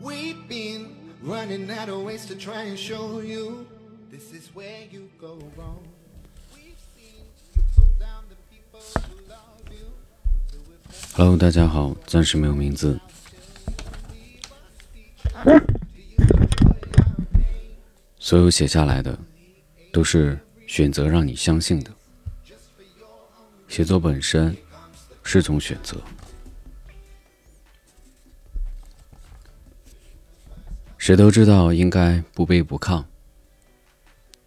We've been running out of ways to try and show you this is where you go wrong. We've seen you pull down the people who love you. Hello，大家好，暂时没有名字。所有写下来的，都是选择让你相信的。写作本身是种选择。谁都知道应该不卑不亢，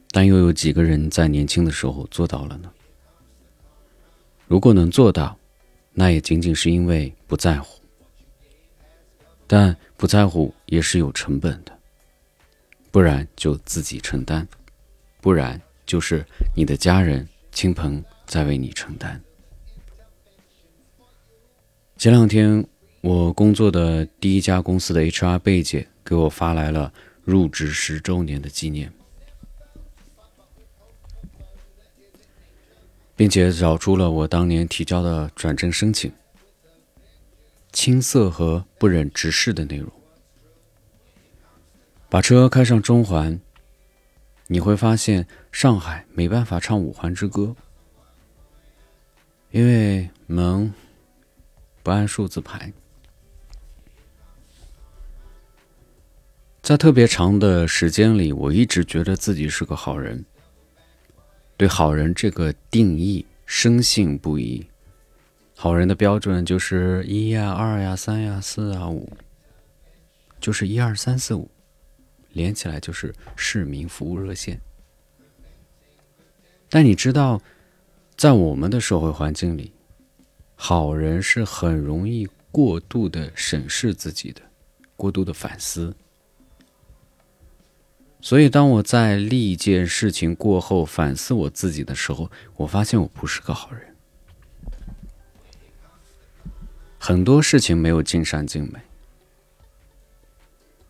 但又有几个人在年轻的时候做到了呢？如果能做到，那也仅仅是因为不在乎。但不在乎也是有成本的，不然就自己承担，不然就是你的家人、亲朋在为你承担。前两天，我工作的第一家公司的 HR 贝姐给我发来了入职十周年的纪念，并且找出了我当年提交的转正申请。青涩和不忍直视的内容。把车开上中环，你会发现上海没办法唱五环之歌，因为门不按数字排。在特别长的时间里，我一直觉得自己是个好人，对好人这个定义深信不疑。好人的标准就是一呀、二呀、三呀、四啊、五，就是一二三四五，连起来就是市民服务热线。但你知道，在我们的社会环境里，好人是很容易过度的审视自己的，过度的反思。所以，当我在历件事情过后反思我自己的时候，我发现我不是个好人。很多事情没有尽善尽美，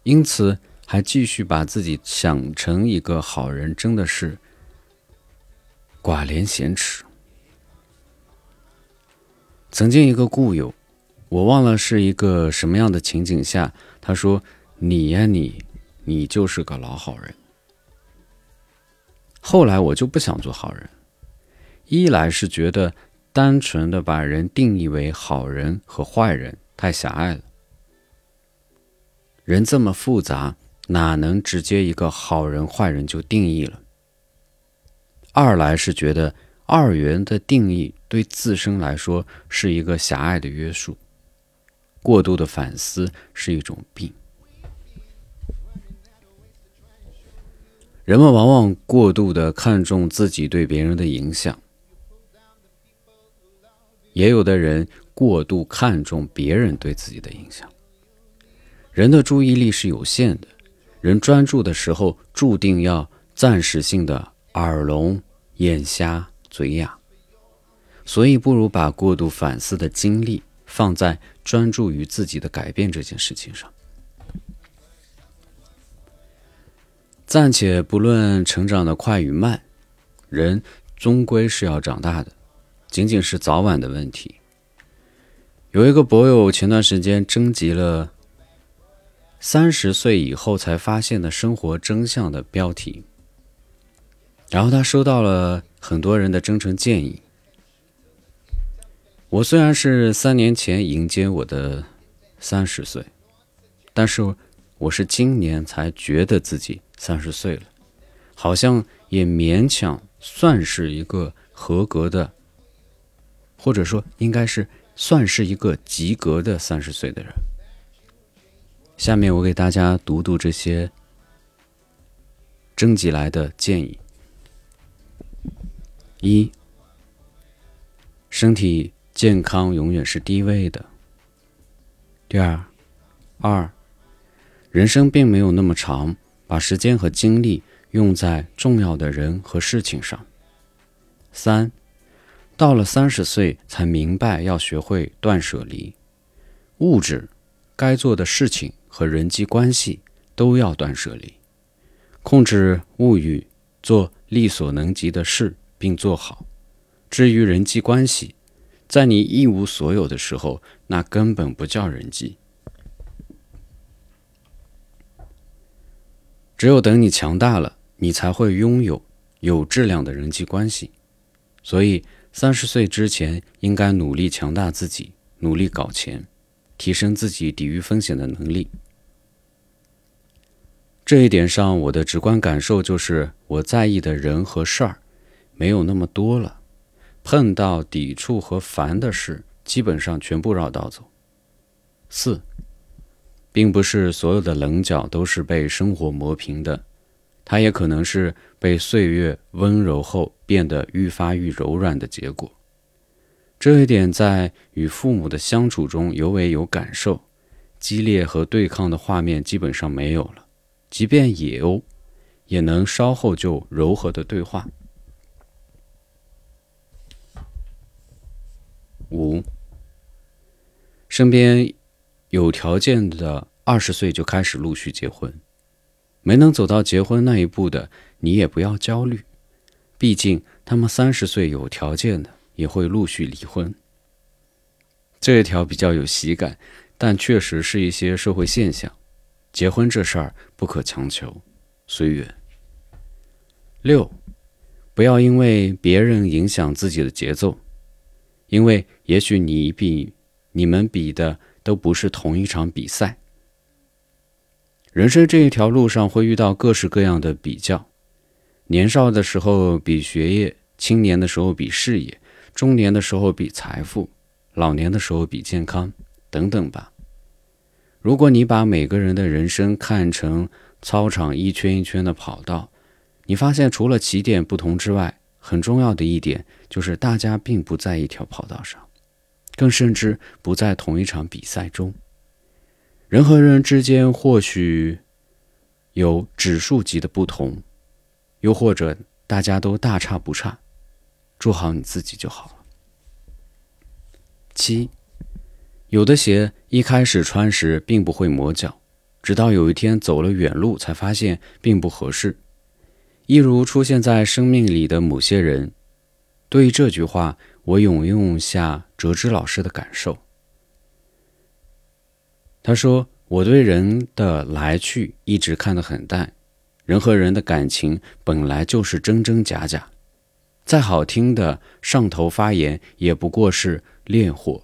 因此还继续把自己想成一个好人，真的是寡廉鲜耻。曾经一个故友，我忘了是一个什么样的情景下，他说：“你呀，你，你就是个老好人。”后来我就不想做好人，一来是觉得。单纯的把人定义为好人和坏人太狭隘了。人这么复杂，哪能直接一个好人坏人就定义了？二来是觉得二元的定义对自身来说是一个狭隘的约束，过度的反思是一种病。人们往往过度的看重自己对别人的影响。也有的人过度看重别人对自己的影响。人的注意力是有限的，人专注的时候注定要暂时性的耳聋、眼瞎、嘴哑，所以不如把过度反思的精力放在专注于自己的改变这件事情上。暂且不论成长的快与慢，人终归是要长大的。仅仅是早晚的问题。有一个博友前段时间征集了三十岁以后才发现的生活真相的标题，然后他收到了很多人的真诚建议。我虽然是三年前迎接我的三十岁，但是我是今年才觉得自己三十岁了，好像也勉强算是一个合格的。或者说，应该是算是一个及格的三十岁的人。下面我给大家读读这些征集来的建议：一、身体健康永远是第一位的；第二，二，人生并没有那么长，把时间和精力用在重要的人和事情上；三。到了三十岁才明白要学会断舍离，物质、该做的事情和人际关系都要断舍离，控制物欲，做力所能及的事并做好。至于人际关系，在你一无所有的时候，那根本不叫人际。只有等你强大了，你才会拥有有质量的人际关系。所以，三十岁之前应该努力强大自己，努力搞钱，提升自己抵御风险的能力。这一点上，我的直观感受就是，我在意的人和事儿没有那么多了，碰到抵触和烦的事，基本上全部绕道走。四。并不是所有的棱角都是被生活磨平的，它也可能是被岁月温柔后变得愈发愈柔软的结果。这一点在与父母的相处中尤为有感受，激烈和对抗的画面基本上没有了，即便有，也能稍后就柔和的对话。五，身边。有条件的二十岁就开始陆续结婚，没能走到结婚那一步的，你也不要焦虑，毕竟他们三十岁有条件的也会陆续离婚。这一条比较有喜感，但确实是一些社会现象。结婚这事儿不可强求，随缘。六，不要因为别人影响自己的节奏，因为也许你比你们比的。都不是同一场比赛。人生这一条路上会遇到各式各样的比较，年少的时候比学业，青年的时候比事业，中年的时候比财富，老年的时候比健康，等等吧。如果你把每个人的人生看成操场一圈一圈的跑道，你发现除了起点不同之外，很重要的一点就是大家并不在一条跑道上。更甚至不在同一场比赛中。人和人之间或许有指数级的不同，又或者大家都大差不差。做好你自己就好了。七，有的鞋一开始穿时并不会磨脚，直到有一天走了远路才发现并不合适。一如出现在生命里的某些人，对于这句话。我引用下哲之老师的感受。他说：“我对人的来去一直看得很淡，人和人的感情本来就是真真假假，再好听的上头发言也不过是烈火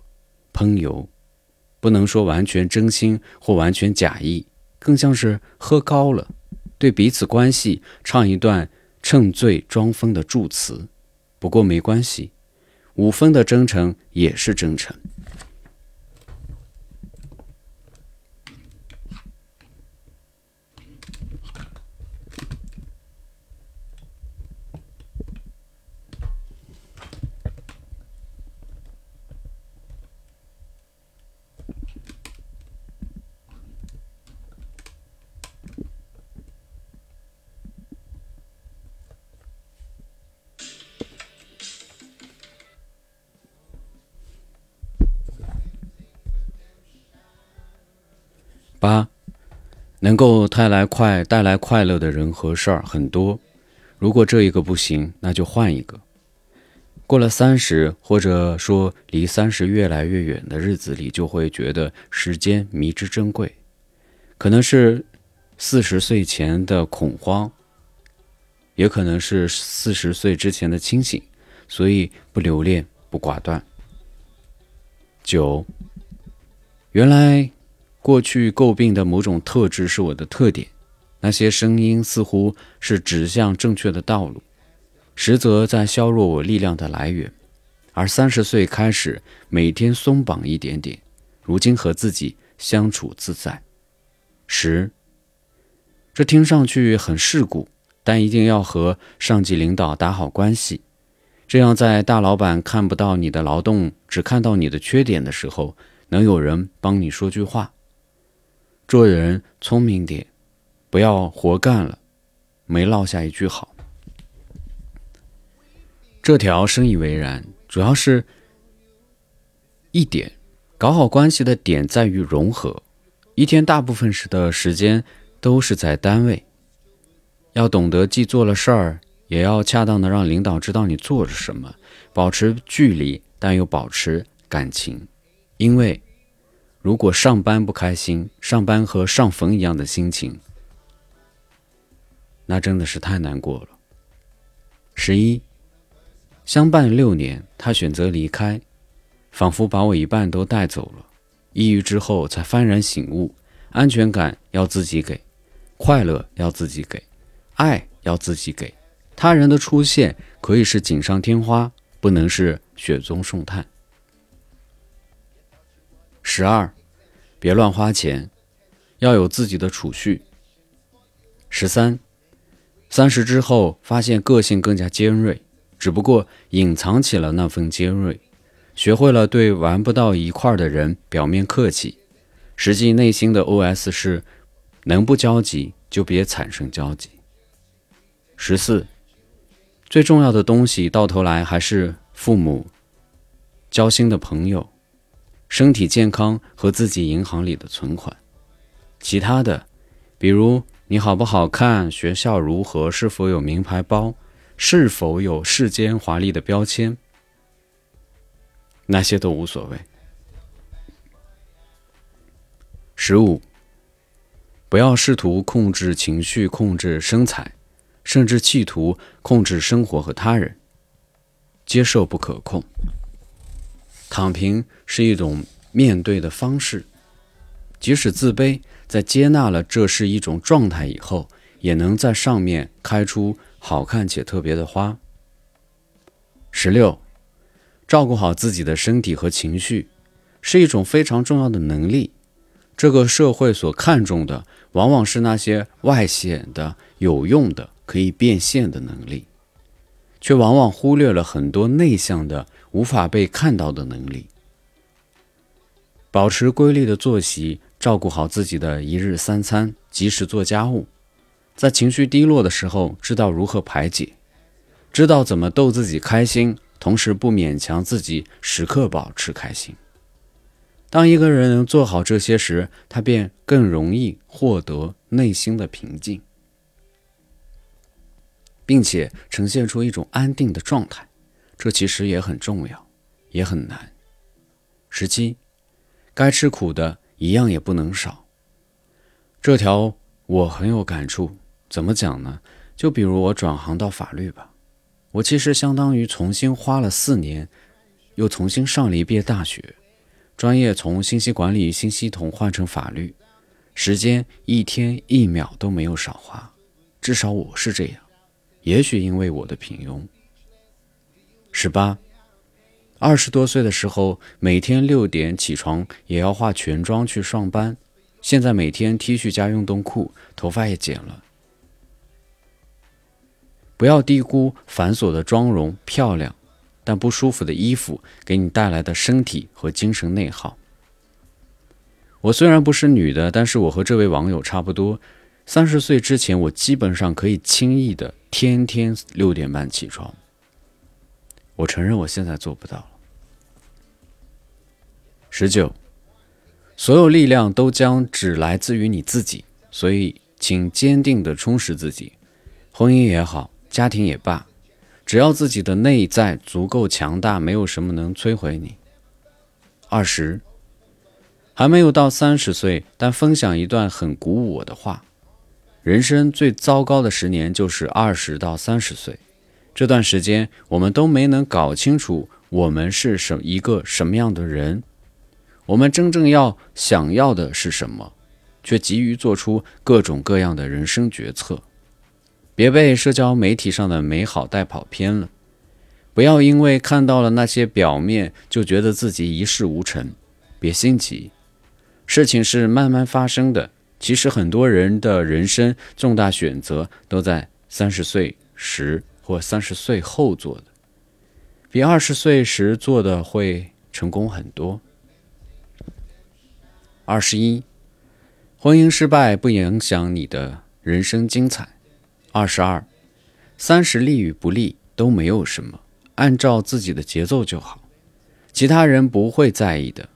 烹油，不能说完全真心或完全假意，更像是喝高了，对彼此关系唱一段趁醉装疯的祝词。不过没关系。”五分的真诚也是真诚。八，能够带来快带来快乐的人和事儿很多，如果这一个不行，那就换一个。过了三十，或者说离三十越来越远的日子里，就会觉得时间迷之珍贵。可能是四十岁前的恐慌，也可能是四十岁之前的清醒，所以不留恋，不寡断。九，原来。过去诟病的某种特质是我的特点，那些声音似乎是指向正确的道路，实则在削弱我力量的来源。而三十岁开始每天松绑一点点，如今和自己相处自在。十，这听上去很世故，但一定要和上级领导打好关系，这样在大老板看不到你的劳动，只看到你的缺点的时候，能有人帮你说句话。做人聪明点，不要活干了，没落下一句好。这条深以为然，主要是一点，搞好关系的点在于融合。一天大部分时的时间都是在单位，要懂得既做了事儿，也要恰当的让领导知道你做了什么，保持距离，但又保持感情，因为如果上班不开心，上班和上坟一样的心情，那真的是太难过了。十一，相伴六年，他选择离开，仿佛把我一半都带走了。抑郁之后才幡然醒悟，安全感要自己给，快乐要自己给，爱要自己给。他人的出现可以是锦上添花，不能是雪中送炭。十二，别乱花钱，要有自己的储蓄。十三，三十之后发现个性更加尖锐，只不过隐藏起了那份尖锐，学会了对玩不到一块的人表面客气，实际内心的 OS 是：能不交集就别产生交集。十四。最重要的东西，到头来还是父母、交心的朋友、身体健康和自己银行里的存款。其他的，比如你好不好看、学校如何、是否有名牌包、是否有世间华丽的标签，那些都无所谓。十五，不要试图控制情绪，控制身材。甚至企图控制生活和他人，接受不可控。躺平是一种面对的方式，即使自卑，在接纳了这是一种状态以后，也能在上面开出好看且特别的花。十六，照顾好自己的身体和情绪，是一种非常重要的能力。这个社会所看重的，往往是那些外显的、有用的。可以变现的能力，却往往忽略了很多内向的、无法被看到的能力。保持规律的作息，照顾好自己的一日三餐，及时做家务，在情绪低落的时候，知道如何排解，知道怎么逗自己开心，同时不勉强自己时刻保持开心。当一个人能做好这些时，他便更容易获得内心的平静。并且呈现出一种安定的状态，这其实也很重要，也很难。十七，该吃苦的一样也不能少。这条我很有感触。怎么讲呢？就比如我转行到法律吧，我其实相当于重新花了四年，又重新上了一遍大学，专业从信息管理与新系统换成法律，时间一天一秒都没有少花，至少我是这样。也许因为我的平庸。十八，二十多岁的时候，每天六点起床，也要化全妆去上班。现在每天 T 恤加运动裤，头发也剪了。不要低估繁琐的妆容、漂亮但不舒服的衣服给你带来的身体和精神内耗。我虽然不是女的，但是我和这位网友差不多。三十岁之前，我基本上可以轻易的天天六点半起床。我承认我现在做不到了。十九，所有力量都将只来自于你自己，所以请坚定的充实自己，婚姻也好，家庭也罢，只要自己的内在足够强大，没有什么能摧毁你。二十，还没有到三十岁，但分享一段很鼓舞我的话。人生最糟糕的十年就是二十到三十岁，这段时间我们都没能搞清楚我们是什一个什么样的人，我们真正要想要的是什么，却急于做出各种各样的人生决策。别被社交媒体上的美好带跑偏了，不要因为看到了那些表面就觉得自己一事无成，别心急，事情是慢慢发生的。其实很多人的人生重大选择都在三十岁时或三十岁后做的，比二十岁时做的会成功很多。二十一，婚姻失败不影响你的人生精彩。二十二，三十利与不利都没有什么，按照自己的节奏就好，其他人不会在意的。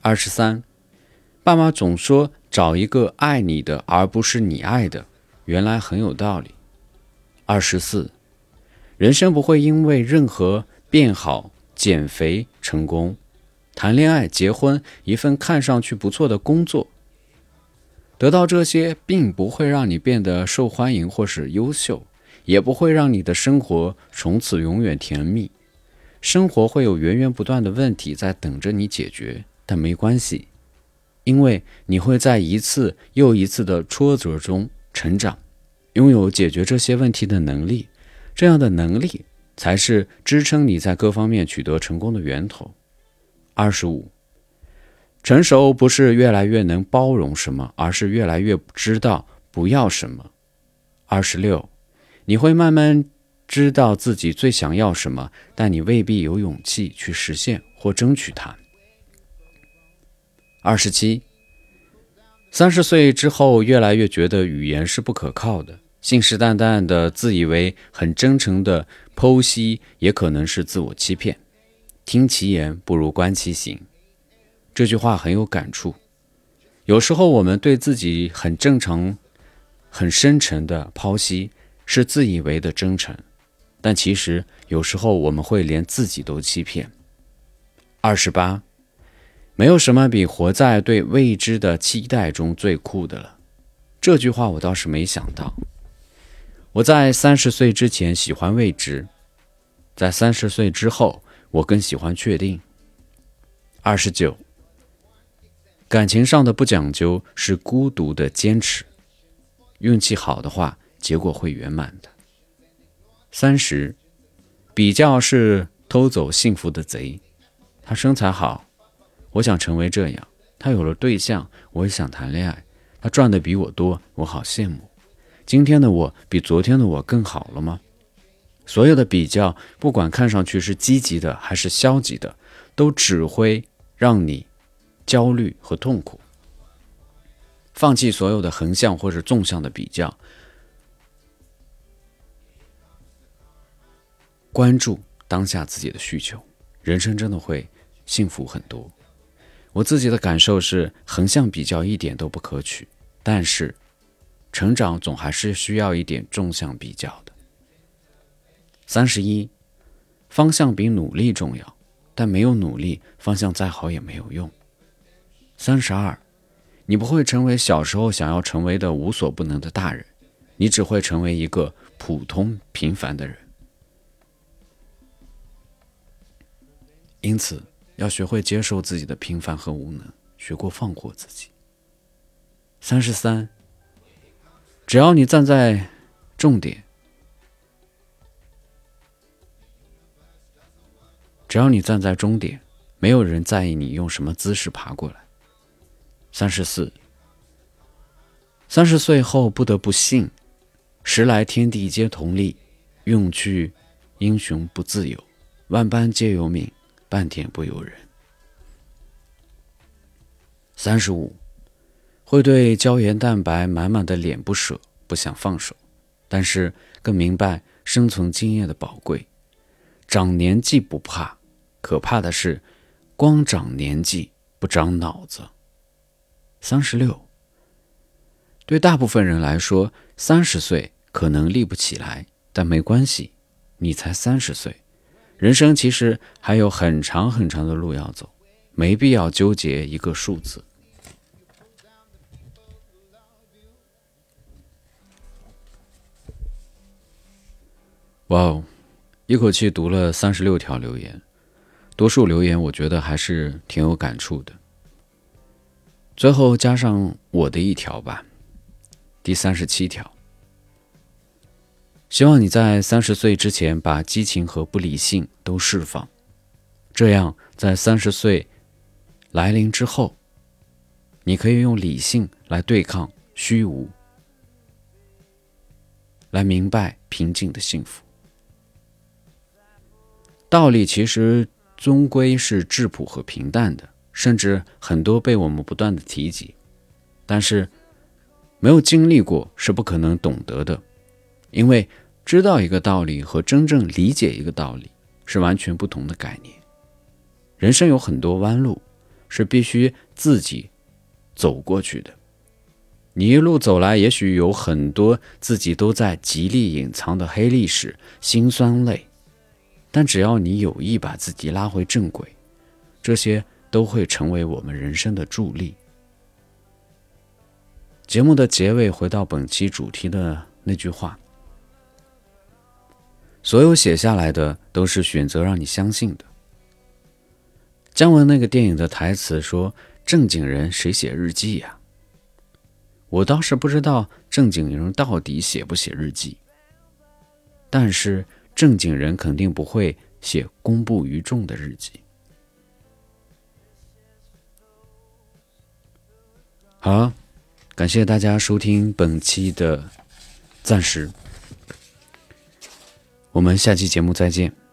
二十三，爸妈总说。找一个爱你的，而不是你爱的，原来很有道理。二十四，人生不会因为任何变好减肥成功，谈恋爱、结婚，一份看上去不错的工作。得到这些，并不会让你变得受欢迎或是优秀，也不会让你的生活从此永远甜蜜。生活会有源源不断的问题在等着你解决，但没关系，因为你会在一次又一次的挫折中成长，拥有解决这些问题的能力。这样的能力才是支撑你在各方面取得成功的源头。二十五，成熟不是越来越能包容什么，而是越来越知道不要什么。二十六，你会慢慢知道自己最想要什么，但你未必有勇气去实现或争取它。二十七，三十岁之后，越来越觉得语言是不可靠的。信誓旦旦的自以为很真诚的剖析，也可能是自我欺骗。听其言不如观其行，这句话很有感触。有时候我们对自己很正常、很深沉的剖析，是自以为的真诚，但其实有时候我们会连自己都欺骗。二十八，没有什么比活在对未知的期待中最酷的了。这句话我倒是没想到。我在三十岁之前喜欢未知，在三十岁之后，我更喜欢确定。二十九，感情上的不讲究是孤独的坚持，运气好的话，结果会圆满的。三十，比较是偷走幸福的贼。他身材好，我想成为这样；他有了对象，我也想谈恋爱；他赚的比我多，我好羡慕。今天的我比昨天的我更好了吗？所有的比较，不管看上去是积极的还是消极的，都只会让你焦虑和痛苦。放弃所有的横向或者纵向的比较，关注当下自己的需求，人生真的会幸福很多。我自己的感受是，横向比较一点都不可取，但是。成长总还是需要一点纵向比较的。三十一，方向比努力重要，但没有努力，方向再好也没有用。三十二，你不会成为小时候想要成为的无所不能的大人，你只会成为一个普通平凡的人。因此，要学会接受自己的平凡和无能，学过放过自己。三十三。只要你站在重点，只要你站在终点，没有人在意你用什么姿势爬过来。三十四，三十岁后不得不信，时来天地皆同力，用去英雄不自由，万般皆由命，半点不由人。三十五。会对胶原蛋白满满的脸不舍，不想放手，但是更明白生存经验的宝贵。长年纪不怕，可怕的是光长年纪不长脑子。三十六，对大部分人来说，三十岁可能立不起来，但没关系，你才三十岁，人生其实还有很长很长的路要走，没必要纠结一个数字。哇哦，一口气读了三十六条留言，多数留言我觉得还是挺有感触的。最后加上我的一条吧，第三十七条，希望你在三十岁之前把激情和不理性都释放，这样在三十岁来临之后，你可以用理性来对抗虚无，来明白平静的幸福。道理其实终归是质朴和平淡的，甚至很多被我们不断的提及，但是没有经历过是不可能懂得的，因为知道一个道理和真正理解一个道理是完全不同的概念。人生有很多弯路是必须自己走过去的，你一路走来，也许有很多自己都在极力隐藏的黑历史、辛酸泪。但只要你有意把自己拉回正轨，这些都会成为我们人生的助力。节目的结尾，回到本期主题的那句话：所有写下来的都是选择让你相信的。姜文那个电影的台词说：“正经人谁写日记呀？”我倒是不知道正经人到底写不写日记，但是正经人肯定不会写公布于众的日记。好。感谢大家收听本期的暂时，我们下期节目再见。